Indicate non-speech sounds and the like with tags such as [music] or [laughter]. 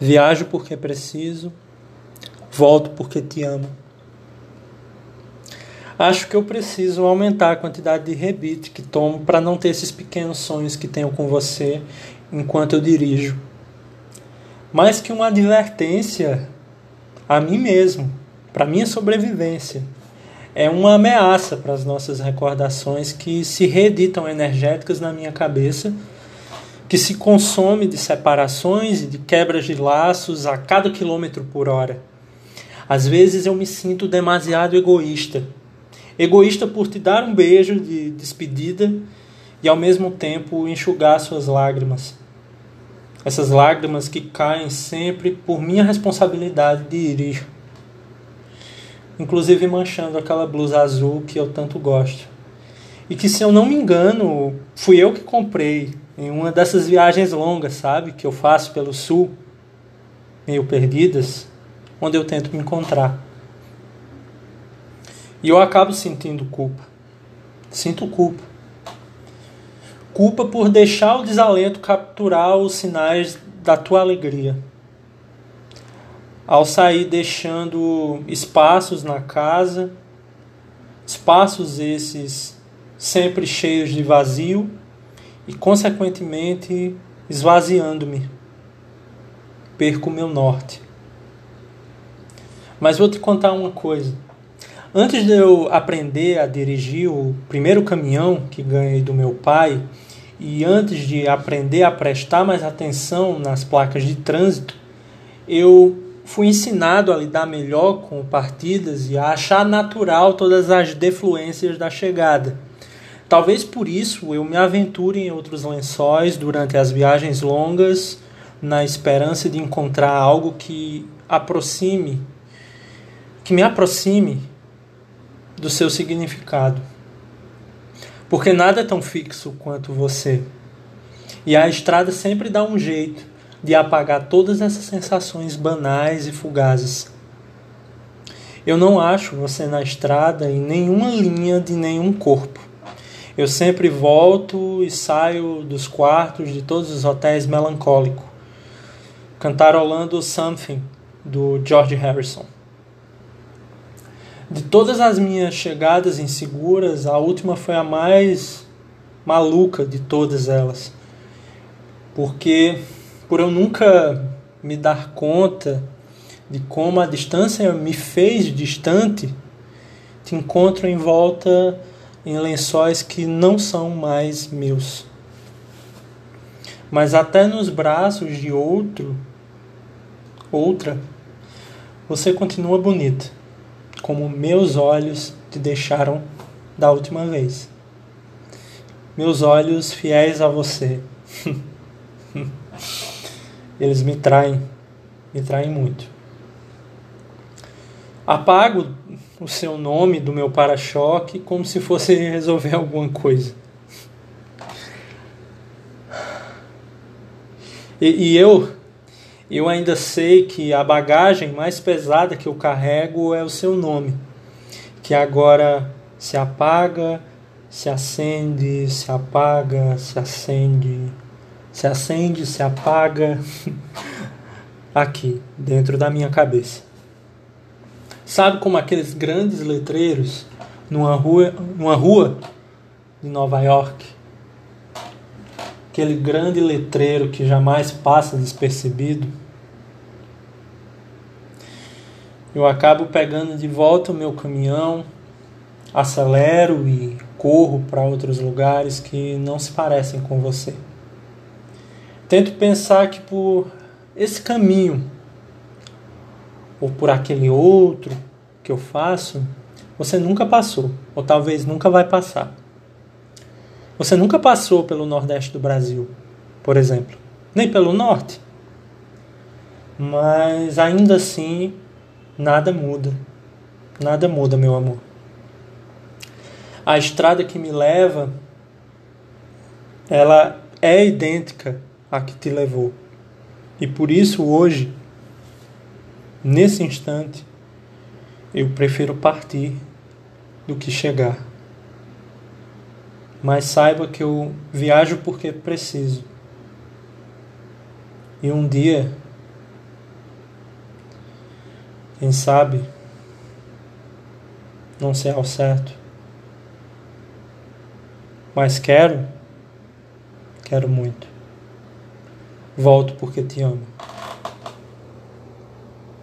Viajo porque preciso, volto porque te amo. Acho que eu preciso aumentar a quantidade de rebite que tomo para não ter esses pequenos sonhos que tenho com você enquanto eu dirijo. Mais que uma advertência a mim mesmo, para minha sobrevivência. É uma ameaça para as nossas recordações que se reeditam energéticas na minha cabeça, que se consome de separações e de quebras de laços a cada quilômetro por hora. Às vezes eu me sinto demasiado egoísta Egoísta por te dar um beijo de despedida e ao mesmo tempo enxugar suas lágrimas. Essas lágrimas que caem sempre por minha responsabilidade de ir. Inclusive manchando aquela blusa azul que eu tanto gosto. E que, se eu não me engano, fui eu que comprei em uma dessas viagens longas, sabe? Que eu faço pelo sul, meio perdidas, onde eu tento me encontrar. E eu acabo sentindo culpa. Sinto culpa. Culpa por deixar o desalento capturar os sinais da tua alegria. Ao sair deixando espaços na casa, espaços esses sempre cheios de vazio e, consequentemente, esvaziando-me. Perco meu norte. Mas vou te contar uma coisa. Antes de eu aprender a dirigir o primeiro caminhão que ganhei do meu pai, e antes de aprender a prestar mais atenção nas placas de trânsito, eu fui ensinado a lidar melhor com partidas e a achar natural todas as defluências da chegada. Talvez por isso eu me aventure em outros lençóis durante as viagens longas, na esperança de encontrar algo que aproxime, que me aproxime do seu significado. Porque nada é tão fixo quanto você. E a estrada sempre dá um jeito de apagar todas essas sensações banais e fugazes. Eu não acho você na estrada em nenhuma linha de nenhum corpo. Eu sempre volto e saio dos quartos de todos os hotéis melancólico, cantarolando Something do George Harrison. De todas as minhas chegadas inseguras, a última foi a mais maluca de todas elas. Porque por eu nunca me dar conta de como a distância me fez distante, te encontro em volta em lençóis que não são mais meus. Mas até nos braços de outro, outra, você continua bonita como meus olhos te deixaram da última vez. Meus olhos fiéis a você. [laughs] Eles me traem, me traem muito. Apago o seu nome do meu para-choque como se fosse resolver alguma coisa. E, e eu eu ainda sei que a bagagem mais pesada que eu carrego é o seu nome, que agora se apaga, se acende, se apaga, se acende, se acende, se apaga, [laughs] aqui, dentro da minha cabeça. Sabe como aqueles grandes letreiros numa rua, numa rua de Nova York? Aquele grande letreiro que jamais passa despercebido eu acabo pegando de volta o meu caminhão, acelero e corro para outros lugares que não se parecem com você. Tento pensar que por esse caminho ou por aquele outro que eu faço, você nunca passou, ou talvez nunca vai passar. Você nunca passou pelo Nordeste do Brasil, por exemplo, nem pelo Norte. Mas ainda assim nada muda. Nada muda, meu amor. A estrada que me leva, ela é idêntica à que te levou. E por isso hoje, nesse instante, eu prefiro partir do que chegar. Mas saiba que eu viajo porque preciso. E um dia Quem sabe? Não sei ao certo. Mas quero, quero muito. Volto porque te amo.